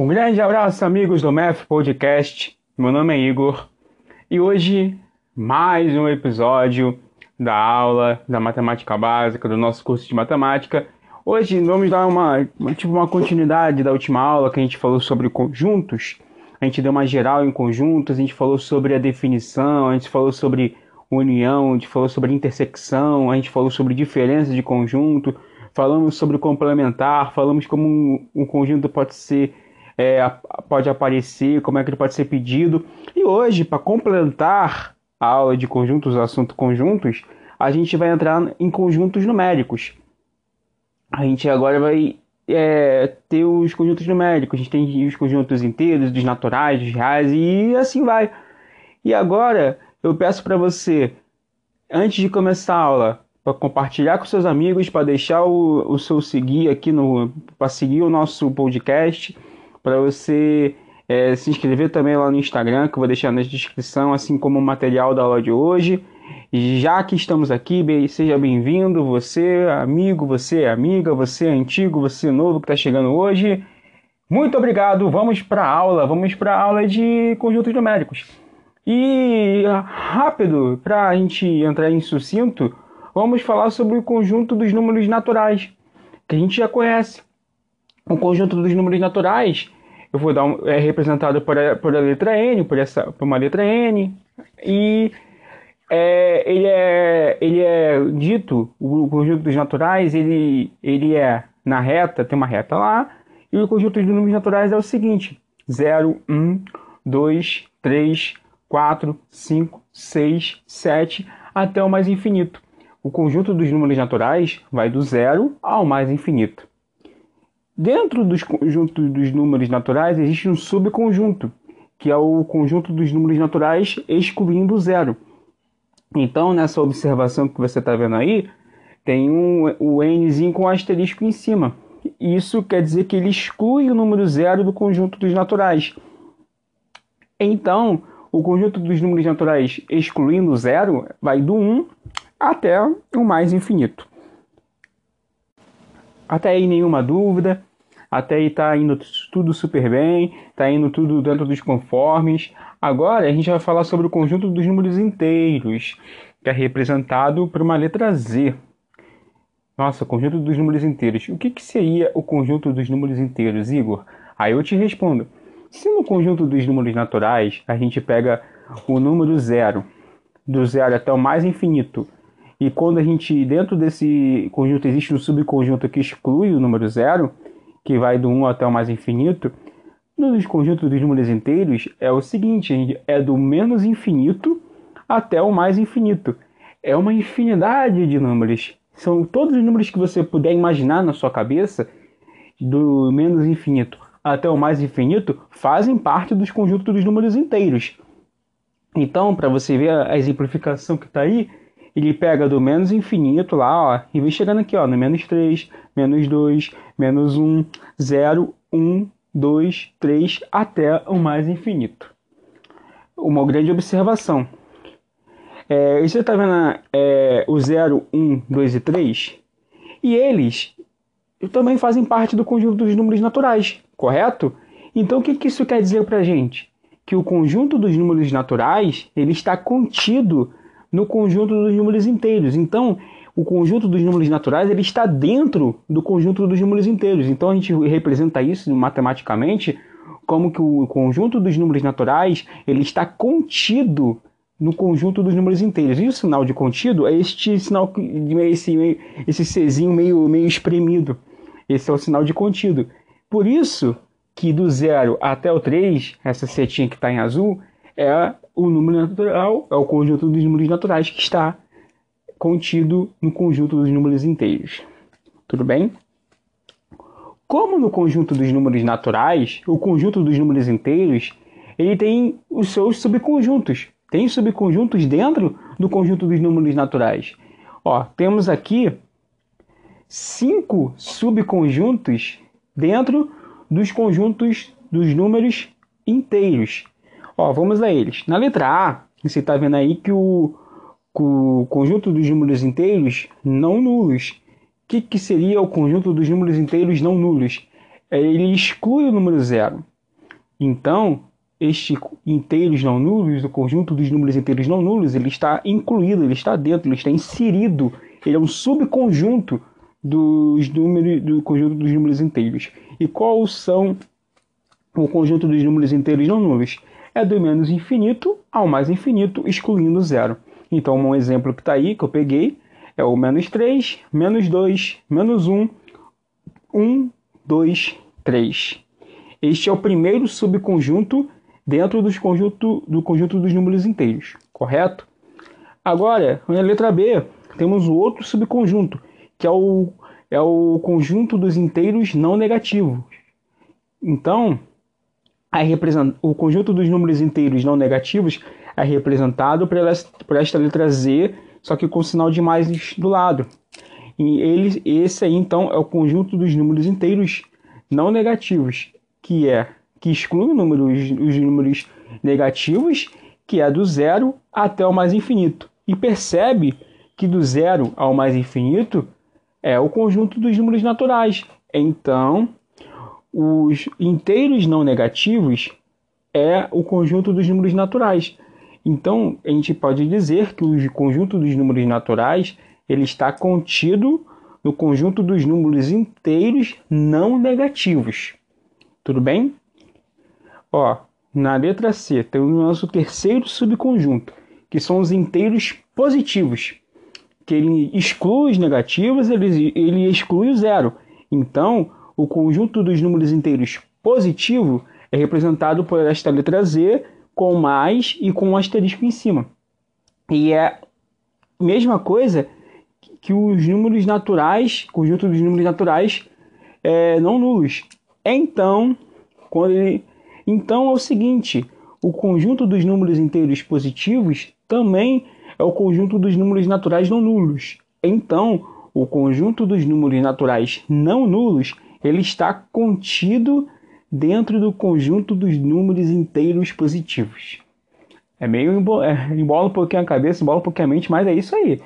Um grande abraço, amigos do Math Podcast. Meu nome é Igor e hoje mais um episódio da aula da matemática básica do nosso curso de matemática. Hoje vamos dar uma, tipo uma continuidade da última aula que a gente falou sobre conjuntos. A gente deu uma geral em conjuntos, a gente falou sobre a definição, a gente falou sobre união, a gente falou sobre intersecção, a gente falou sobre diferença de conjunto, falamos sobre complementar, falamos como um, um conjunto pode ser é, pode aparecer, como é que ele pode ser pedido. E hoje, para complementar a aula de conjuntos, assunto conjuntos, a gente vai entrar em conjuntos numéricos. A gente agora vai é, ter os conjuntos numéricos, a gente tem os conjuntos inteiros, dos naturais, dos reais e assim vai. E agora eu peço para você, antes de começar a aula, para compartilhar com seus amigos, para deixar o, o seu seguir aqui no, para seguir o nosso podcast para você é, se inscrever também lá no Instagram, que eu vou deixar na descrição, assim como o material da aula de hoje. Já que estamos aqui, seja bem-vindo, você amigo, você amiga, você antigo, você novo que está chegando hoje. Muito obrigado, vamos para a aula, vamos para a aula de conjuntos numéricos. E rápido, para a gente entrar em sucinto, vamos falar sobre o conjunto dos números naturais, que a gente já conhece um conjunto dos números naturais, eu vou dar um, é representado por a, por a letra N, por, essa, por uma letra N, e é, ele, é, ele é dito, o conjunto dos naturais, ele, ele é na reta, tem uma reta lá, e o conjunto dos números naturais é o seguinte: 0, 1, 2, 3, 4, 5, 6, 7, até o mais infinito. O conjunto dos números naturais vai do zero ao mais infinito. Dentro dos conjuntos dos números naturais existe um subconjunto, que é o conjunto dos números naturais excluindo o zero. Então, nessa observação que você está vendo aí, tem um, o nzinho com asterisco em cima. Isso quer dizer que ele exclui o número zero do conjunto dos naturais. Então, o conjunto dos números naturais excluindo o zero vai do 1 até o mais infinito. Até aí nenhuma dúvida. Até aí tá indo tudo super bem, tá indo tudo dentro dos conformes. Agora a gente vai falar sobre o conjunto dos números inteiros, que é representado por uma letra Z. Nossa, conjunto dos números inteiros. O que, que seria o conjunto dos números inteiros, Igor? Aí eu te respondo. Se no conjunto dos números naturais a gente pega o número zero, do zero até o mais infinito, e quando a gente, dentro desse conjunto, existe um subconjunto que exclui o número zero, que vai do 1 até o mais infinito, nos conjuntos dos números inteiros é o seguinte, é do menos infinito até o mais infinito. É uma infinidade de números. São todos os números que você puder imaginar na sua cabeça, do menos infinito até o mais infinito, fazem parte dos conjuntos dos números inteiros. Então, para você ver a exemplificação que está aí, ele pega do menos infinito lá, ó, e vem chegando aqui, ó, no menos 3, menos 2, menos 1, 0, 1, 2, 3, até o mais infinito. Uma grande observação. É, você está vendo é, o 0, 1, 2 e 3? E eles também fazem parte do conjunto dos números naturais, correto? Então, o que, que isso quer dizer para a gente? Que o conjunto dos números naturais ele está contido no conjunto dos números inteiros. Então, o conjunto dos números naturais ele está dentro do conjunto dos números inteiros. Então, a gente representa isso matematicamente como que o conjunto dos números naturais ele está contido no conjunto dos números inteiros. E o sinal de contido é este sinal, esse, esse Czinho meio, meio espremido. Esse é o sinal de contido. Por isso que do zero até o 3, essa setinha que está em azul, é o número natural, é o conjunto dos números naturais que está contido no conjunto dos números inteiros. Tudo bem? Como no conjunto dos números naturais, o conjunto dos números inteiros, ele tem os seus subconjuntos. Tem subconjuntos dentro do conjunto dos números naturais. Ó, temos aqui cinco subconjuntos dentro dos conjuntos dos números inteiros. Ó, vamos a eles. Na letra A, você está vendo aí que o, o, conjunto dos números inteiros não nulos. O que, que seria o conjunto dos números inteiros não nulos? ele exclui o número zero. Então, este inteiros não nulos, o conjunto dos números inteiros não nulos, ele está incluído, ele está dentro, ele está inserido, ele é um subconjunto dos números, do conjunto dos números inteiros. E quais são o conjunto dos números inteiros não nulos? É do menos infinito ao mais infinito, excluindo zero. Então, um exemplo que está aí, que eu peguei, é o menos 3, menos 2, menos 1, 1, 2, 3. Este é o primeiro subconjunto dentro dos conjunto, do conjunto dos números inteiros, correto? Agora, na letra B, temos o outro subconjunto, que é o, é o conjunto dos inteiros não negativos. Então, o conjunto dos números inteiros não negativos é representado por, por esta letra Z, só que com sinal de mais do lado. E ele, esse aí, então, é o conjunto dos números inteiros não negativos, que é que exclui números, os números negativos, que é do zero até o mais infinito. E percebe que do zero ao mais infinito é o conjunto dos números naturais. Então, os inteiros não negativos é o conjunto dos números naturais. Então, a gente pode dizer que o conjunto dos números naturais ele está contido no conjunto dos números inteiros não negativos. Tudo bem? Ó, na letra C, tem o nosso terceiro subconjunto, que são os inteiros positivos, que ele exclui os negativos, ele, ele exclui o zero. Então, o conjunto dos números inteiros positivo é representado por esta letra Z com mais e com um asterisco em cima. E é a mesma coisa que os números naturais, conjunto dos números naturais é, não nulos. Então, quando ele então é o seguinte: o conjunto dos números inteiros positivos também é o conjunto dos números naturais não nulos. Então, o conjunto dos números naturais não nulos ele está contido dentro do conjunto dos números inteiros positivos. É meio é, embola um pouquinho a cabeça, embola um pouquinho a mente, mas é isso aí.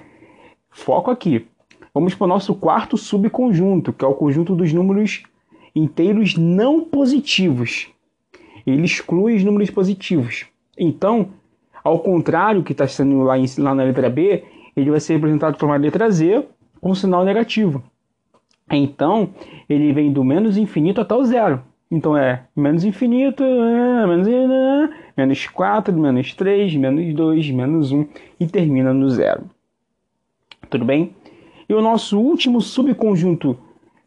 Foco aqui. Vamos para o nosso quarto subconjunto, que é o conjunto dos números inteiros não positivos ele exclui os números positivos. Então, ao contrário que está sendo lá, em, lá na letra B, ele vai ser representado por uma letra Z com sinal negativo. Então, ele vem do menos infinito até o zero. Então é menos infinito, é, menos, é, menos 4, menos 3, menos 2, menos 1 e termina no zero. Tudo bem? E o nosso último subconjunto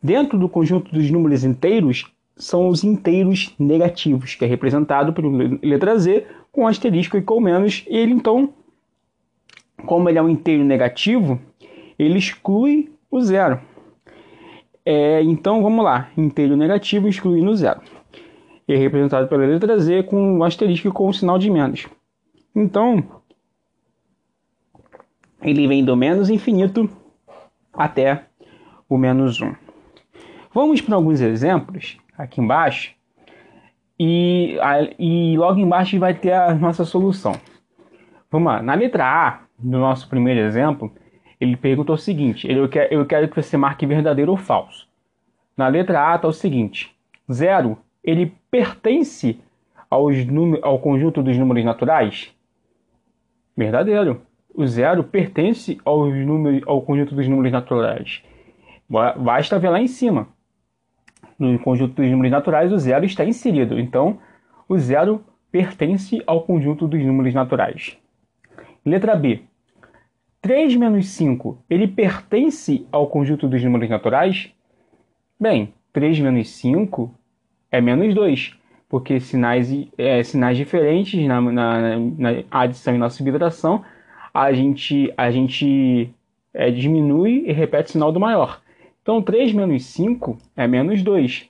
dentro do conjunto dos números inteiros são os inteiros negativos, que é representado por letra Z com asterisco e com menos. E ele então, como ele é um inteiro negativo, ele exclui o zero. É, então vamos lá, inteiro negativo excluindo zero. É representado pela letra Z com o asterisco e com o sinal de menos. Então, ele vem do menos infinito até o menos 1. Vamos para alguns exemplos aqui embaixo. E, e logo embaixo vai ter a nossa solução. Vamos lá. Na letra A, do nosso primeiro exemplo, ele perguntou o seguinte: eu quero, eu quero que você marque verdadeiro ou falso. Na letra A está o seguinte: zero ele pertence aos ao conjunto dos números naturais? Verdadeiro. O zero pertence ao conjunto dos números naturais. Basta ver lá em cima no conjunto dos números naturais, o zero está inserido. Então, o zero pertence ao conjunto dos números naturais. Letra B. 3 menos 5, ele pertence ao conjunto dos números naturais? Bem, 3 menos 5 é menos 2, porque sinais, é, sinais diferentes na, na, na, adição e na subtração, a gente, a gente é, diminui e repete o sinal do maior. Então 3 menos 5 é menos 2.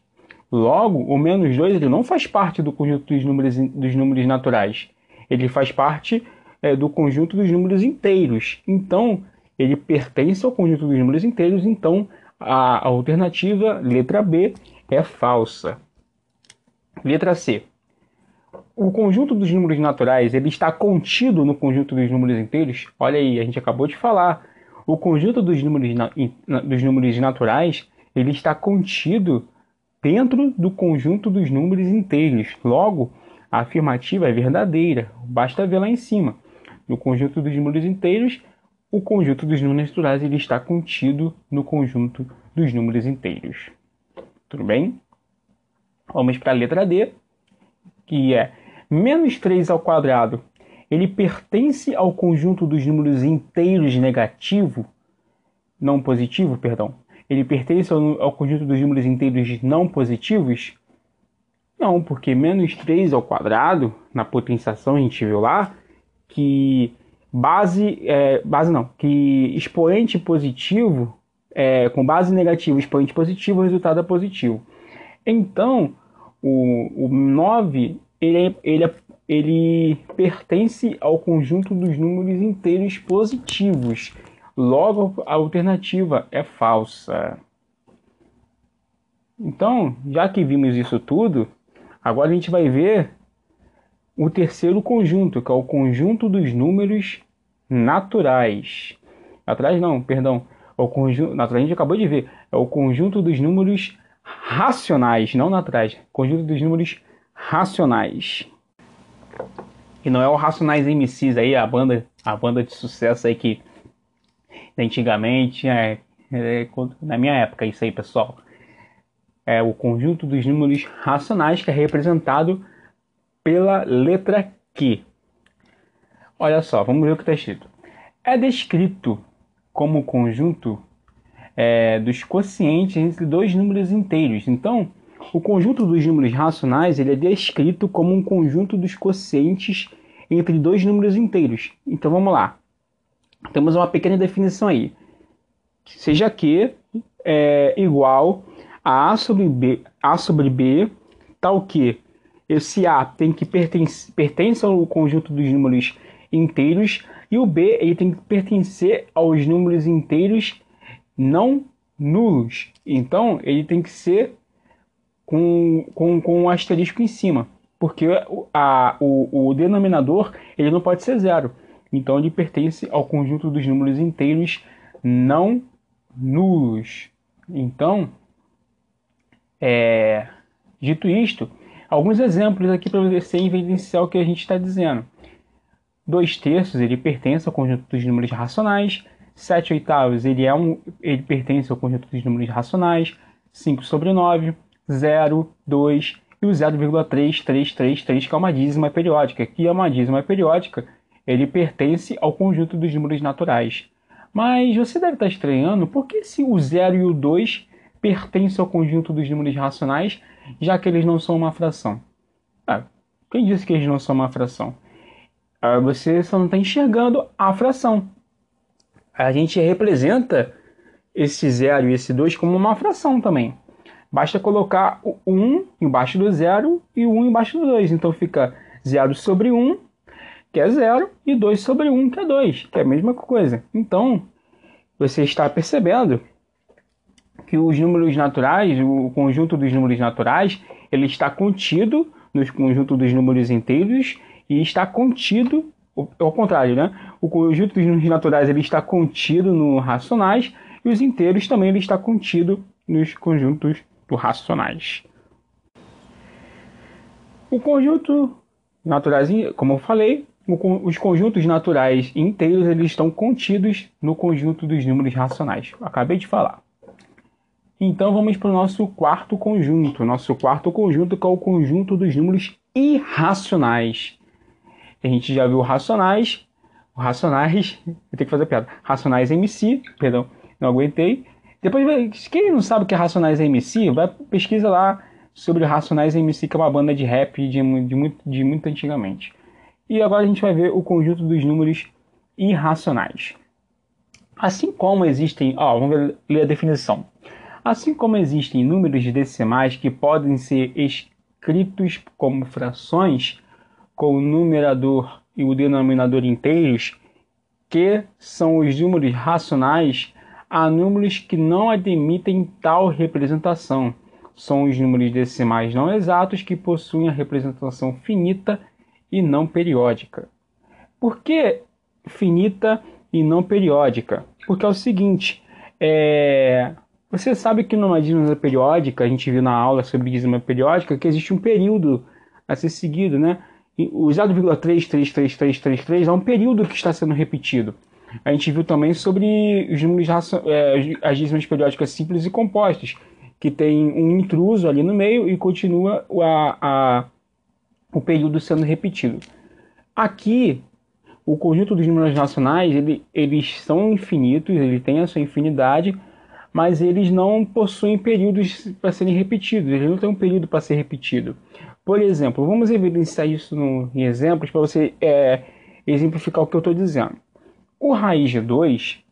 Logo, o menos 2 ele não faz parte do conjunto dos números, dos números naturais. Ele faz parte é, do conjunto dos números inteiros. Então, ele pertence ao conjunto dos números inteiros. Então, a, alternativa, letra B, é falsa. Letra C. O conjunto dos números naturais ele está contido no conjunto dos números inteiros. Olha aí, a gente acabou de falar o conjunto dos números, dos números naturais ele está contido dentro do conjunto dos números inteiros. Logo, a afirmativa é verdadeira. Basta ver lá em cima. No conjunto dos números inteiros, o conjunto dos números naturais ele está contido no conjunto dos números inteiros. Tudo bem? Vamos para a letra D, que é menos 3 ao quadrado. Ele pertence ao conjunto dos números inteiros negativo, não positivo, perdão. Ele pertence ao, ao conjunto dos números inteiros não positivos? Não, porque menos 3 ao quadrado, na potenciação a gente viu lá, que base, é, base não, que expoente positivo, é, com base negativa expoente positivo, o resultado é positivo. Então, o, o 9, ele, é, ele, é, ele pertence ao conjunto dos números inteiros positivos. Logo, a alternativa é falsa. Então, já que vimos isso tudo, agora a gente vai ver o terceiro conjunto, que é o conjunto dos números naturais. Atrás não, perdão. É o conjunto, natural, a gente acabou de ver. É o conjunto dos números racionais, não naturais. Conjunto dos números racionais. E não é o Racionais MCs aí, a banda, a banda de sucesso aí que antigamente, é, é, na minha época, isso aí, pessoal. É o conjunto dos números racionais que é representado pela letra Q. Olha só, vamos ver o que está escrito. É descrito como conjunto é, dos quocientes entre dois números inteiros. Então, o conjunto dos números racionais ele é descrito como um conjunto dos quocientes entre dois números inteiros. Então, vamos lá. Temos uma pequena definição aí. Seja Q é igual a A sobre B, a sobre B tal que esse A tem que pertence, pertence ao conjunto dos números inteiros e o B ele tem que pertencer aos números inteiros não nulos. Então ele tem que ser com, com, com um asterisco em cima, porque a, o, o denominador ele não pode ser zero. Então ele pertence ao conjunto dos números inteiros não nulos. Então, é, dito isto, Alguns exemplos aqui para você evidenciar o que a gente está dizendo. 2 terços ele pertence ao conjunto dos números racionais. 7 oitavos ele, é um, ele pertence ao conjunto dos números racionais. 5 sobre 9, 0, 2 e o 0,3333, que é uma dízima periódica. Que é uma dízima periódica, ele pertence ao conjunto dos números naturais. Mas você deve estar estranhando por que se o 0 e o 2 pertencem ao conjunto dos números racionais já que eles não são uma fração. Ah, quem disse que eles não são uma fração? Ah, você só não está enxergando a fração. A gente representa esse 0 e esse 2 como uma fração também. Basta colocar o 1 embaixo do 0 e o 1 embaixo do 2. Então fica 0 sobre 1, que é 0, e 2 sobre 1, que é 2, que é a mesma coisa. Então, você está percebendo que os números naturais, o conjunto dos números naturais, ele está contido no conjunto dos números inteiros e está contido, ao contrário, né? O conjunto dos números naturais ele está contido no racionais e os inteiros também ele está contido nos conjuntos dos racionais. O conjunto naturais, como eu falei, os conjuntos naturais inteiros eles estão contidos no conjunto dos números racionais. acabei de falar. Então vamos para o nosso quarto conjunto. Nosso quarto conjunto que é o conjunto dos números irracionais. A gente já viu racionais, racionais, eu tenho que fazer piada. Racionais MC, perdão, não aguentei. Depois, quem não sabe o que é Racionais MC, vai pesquisa lá sobre Racionais MC, que é uma banda de rap de, de, muito, de muito antigamente. E agora a gente vai ver o conjunto dos números irracionais. Assim como existem, ó, vamos ler a definição. Assim como existem números decimais que podem ser escritos como frações, com o numerador e o denominador inteiros, que são os números racionais, há números que não admitem tal representação. São os números decimais não exatos que possuem a representação finita e não periódica. Por que finita e não periódica? Porque é o seguinte, é, Você sabe que numa dízima periódica, a gente viu na aula sobre dízima periódica, que existe um período a ser seguido, né? O 0,33333 é um período que está sendo repetido. A gente viu também sobre os números é, as dízimas periódicas simples e compostas, que tem um intruso ali no meio e continua a, a, o período sendo repetido. Aqui, o conjunto dos números racionais, ele, eles são infinitos, ele tem a sua infinidade, mas eles não possuem períodos para serem repetidos, eles não têm um período para ser repetido. Por exemplo, vamos evidenciar isso no, em exemplos para você é, exemplificar o que eu estou dizendo. O raiz de 2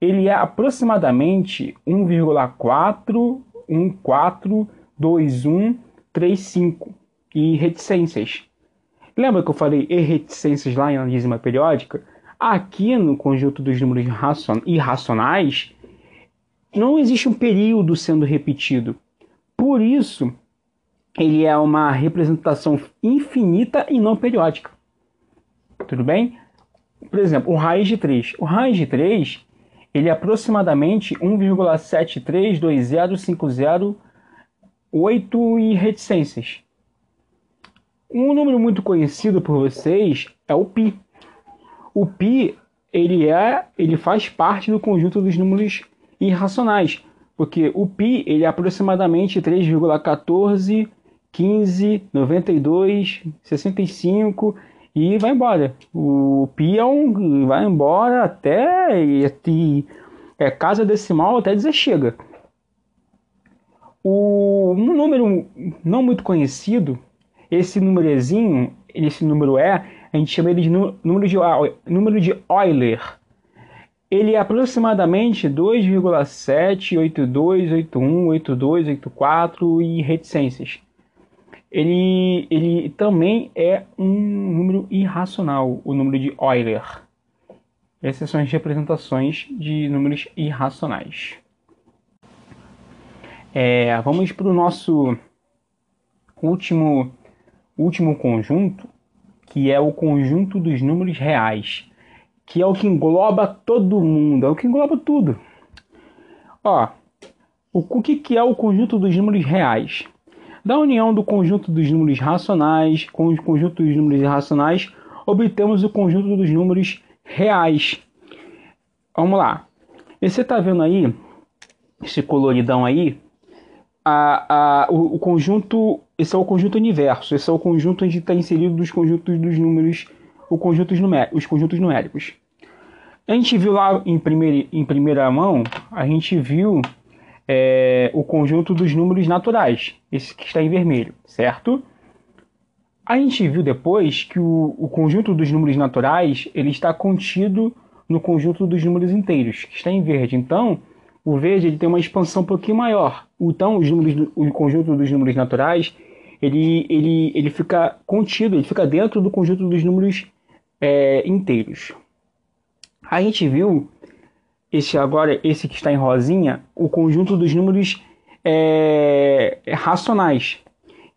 ele é aproximadamente 1,4142135 e reticências. Lembra que eu falei e reticências lá em analísima periódica? Aqui no conjunto dos números irracionais, não existe um período sendo repetido. Por isso, ele é uma representação infinita e não periódica. Tudo bem? Por exemplo, o raiz de 3. O raiz de 3 ele é aproximadamente 1,732050,8 e reticências. Um número muito conhecido por vocês é o π. O π ele é, ele faz parte do conjunto dos números irracionais, porque o π ele é aproximadamente 3,14 15, 92, 65 e vai embora. O peão vai embora até e, é casa decimal até dizer chega. O, um número não muito conhecido, esse númerozinho, esse número é, a gente chama ele de número de, número de Euler. Ele é aproximadamente 2,782818284 e reticências ele, ele também é um número irracional, o número de Euler. Essas são as representações de números irracionais. É, vamos para o nosso último, último conjunto, que é o conjunto dos números reais, que é o que engloba todo mundo, é o que engloba tudo. Ó, o que, que é o conjunto dos números reais? Da união do conjunto dos números racionais com o conjunto dos números irracionais, obtemos o conjunto dos números reais. Vamos lá. Você está vendo aí, esse coloridão aí, a, a, o, o, conjunto, esse é o conjunto universo, esse é o conjunto onde está inserido dos conjuntos dos números, o os conjuntos numéricos. A gente viu lá em, em primeira mão, a gente viu é, o conjunto dos números naturais, esse que está em vermelho, certo? A gente viu depois que o, o conjunto dos números naturais ele está contido no conjunto dos números inteiros, que está em verde. Então, o verde ele tem uma expansão um pouquinho maior. Então, os números, o conjunto dos números naturais ele, ele, ele fica contido, ele fica dentro do conjunto dos números é, inteiros. A gente viu esse agora, esse que está em rosinha, o conjunto dos números é, racionais,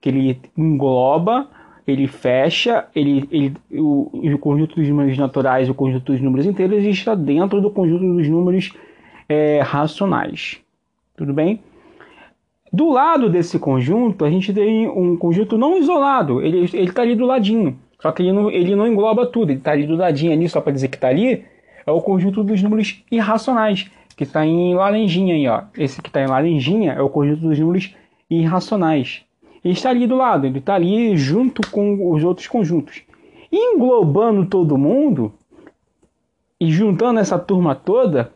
que ele engloba, ele fecha, ele, ele, o, o conjunto dos números naturais, o conjunto dos números inteiros está dentro do conjunto dos números é, racionais. Tudo bem? Do lado desse conjunto, a gente tem um conjunto não isolado, ele está ali do ladinho. Só que ele não, ele não engloba tudo, ele está ali do ladinho ali, só para dizer que está ali, é o conjunto dos números irracionais, que está em laranjinha aí, ó. Esse que está em laranjinha é o conjunto dos números irracionais. Ele está ali do lado, ele está ali junto com os outros conjuntos. Englobando todo mundo e juntando essa turma toda,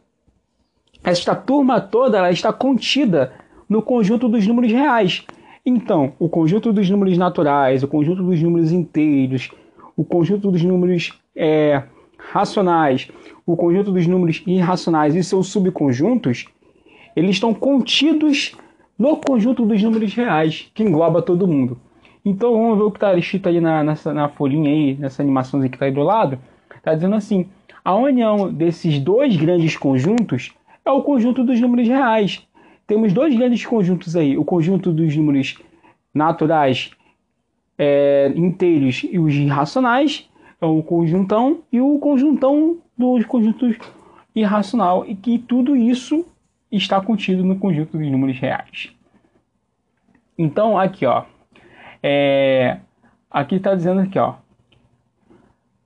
esta turma toda ela está contida no conjunto dos números reais. Então, o conjunto dos números naturais, o conjunto dos números inteiros, o conjunto dos números é, racionais, o conjunto dos números irracionais e seus subconjuntos, eles estão contidos no conjunto dos números reais, que engloba todo mundo. Então vamos ver o que está escrito ali na, nessa, na folhinha aí, nessa animaçãozinha que está aí do lado. Está dizendo assim, a união desses dois grandes conjuntos é o conjunto dos números reais. Temos dois grandes conjuntos aí, o conjunto dos números naturais é, inteiros e os irracionais, é o conjuntão, e o conjuntão dos conjuntos irracional e que tudo isso está contido no conjunto dos números reais. Então, aqui, ó, é, aqui está dizendo aqui, ó,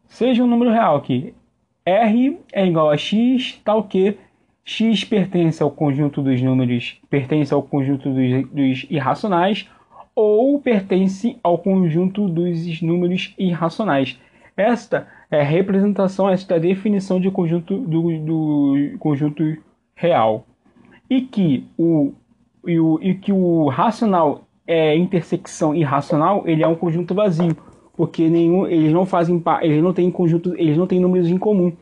seja um número real aqui, R é igual a X, tal que X pertence ao conjunto dos números, pertence ao conjunto dos, dos irracionais, ou pertence ao conjunto dos números irracionais. Esta é a representação, esta é definição de conjunto do, do conjunto real. E que o, e, o, e que o racional é intersecção irracional, ele é um conjunto vazio, porque nenhum, eles não fazem eles não têm conjunto, eles não têm números em comum.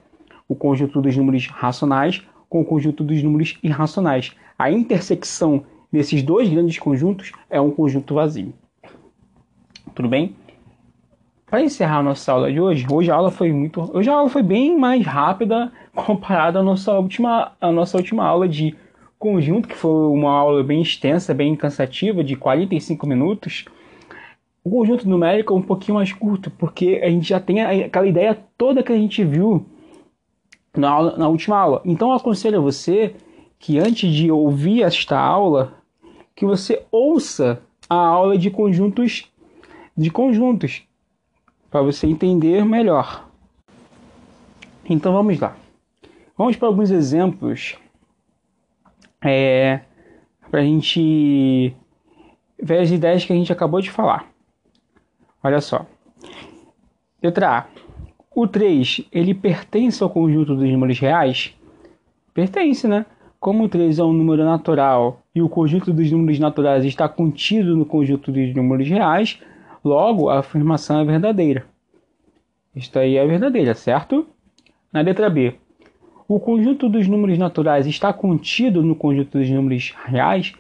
O conjunto dos números racionais com o conjunto dos números irracionais. A intersecção desses dois grandes conjuntos é um conjunto vazio. Tudo bem? Para encerrar nossa aula de hoje, hoje a aula foi muito, hoje a aula foi bem mais rápida comparada à nossa última, à nossa última aula de conjunto, que foi uma aula bem extensa, bem cansativa, de 45 minutos. O conjunto numérico é um pouquinho mais curto, porque a gente já tem aquela ideia toda que a gente viu na, aula, na última aula. Então eu aconselho a você que antes de ouvir esta aula, que você ouça a aula de conjuntos de conjuntos para você entender melhor. Então vamos lá. Vamos para alguns exemplos é, para a gente ver as ideias que a gente acabou de falar. Olha só. Letra A. O 3, ele pertence ao conjunto dos números reais? Pertence, né? Como o 3 é um número natural e o conjunto dos números naturais está contido no conjunto dos números reais, Logo, a afirmação é verdadeira. Isto aí é verdadeira, certo? Na letra B, o conjunto dos números naturais está contido no conjunto dos números reais,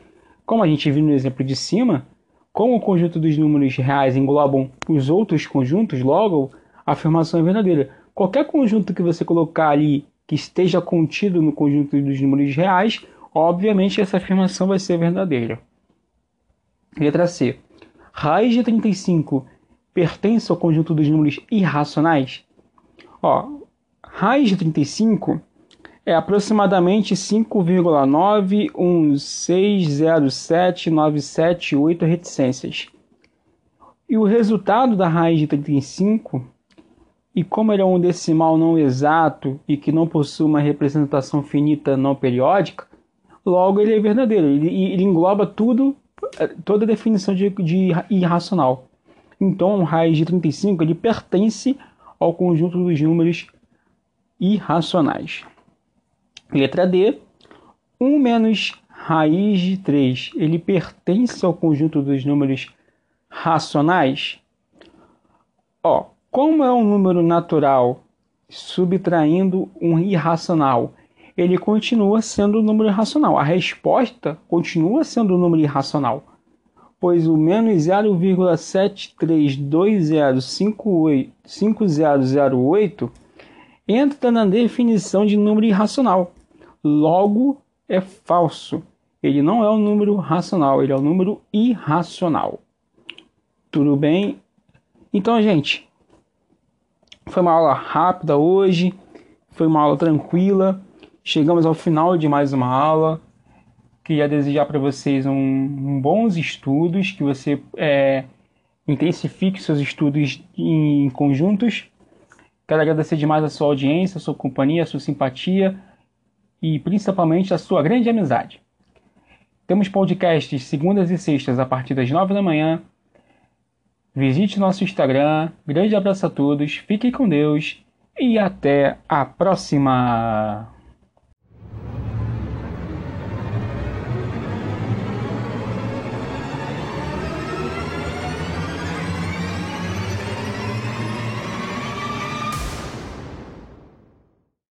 como a gente viu no exemplo de cima, como o conjunto dos números reais englobam os outros conjuntos, logo a afirmação é verdadeira. Qualquer conjunto que você colocar ali que esteja contido no conjunto dos números reais, obviamente essa afirmação vai ser verdadeira. Letra C. Raiz de 35 pertence ao conjunto dos números irracionais? Ó, raiz de 35 é aproximadamente 5,916079778 reticências. E o resultado da raiz de 35, e como ele é um decimal não exato e que não possui uma representação finita não periódica, logo ele é verdadeiro. Ele, ele engloba tudo toda definição de, de irracional. Então, raiz de 35 ele pertence ao conjunto dos números irracionais. Letra D. 1 menos raiz de 3, ele pertence ao conjunto dos números racionais? Ó, como é um número natural subtraindo um irracional ele continua sendo um número irracional. A resposta continua sendo um número irracional, pois o menos 0,73205008 entra na definição de número irracional. Logo, é falso. Ele não é um número racional, ele é um número irracional. Tudo bem? Então, gente, foi uma aula rápida hoje, foi uma aula tranquila. Chegamos ao final de mais uma aula. Queria desejar para vocês um, um, bons estudos, que você é, intensifique seus estudos em conjuntos. Quero agradecer demais a sua audiência, a sua companhia, a sua simpatia e principalmente a sua grande amizade. Temos podcasts segundas e sextas a partir das nove da manhã. Visite nosso Instagram. Grande abraço a todos, fiquem com Deus e até a próxima!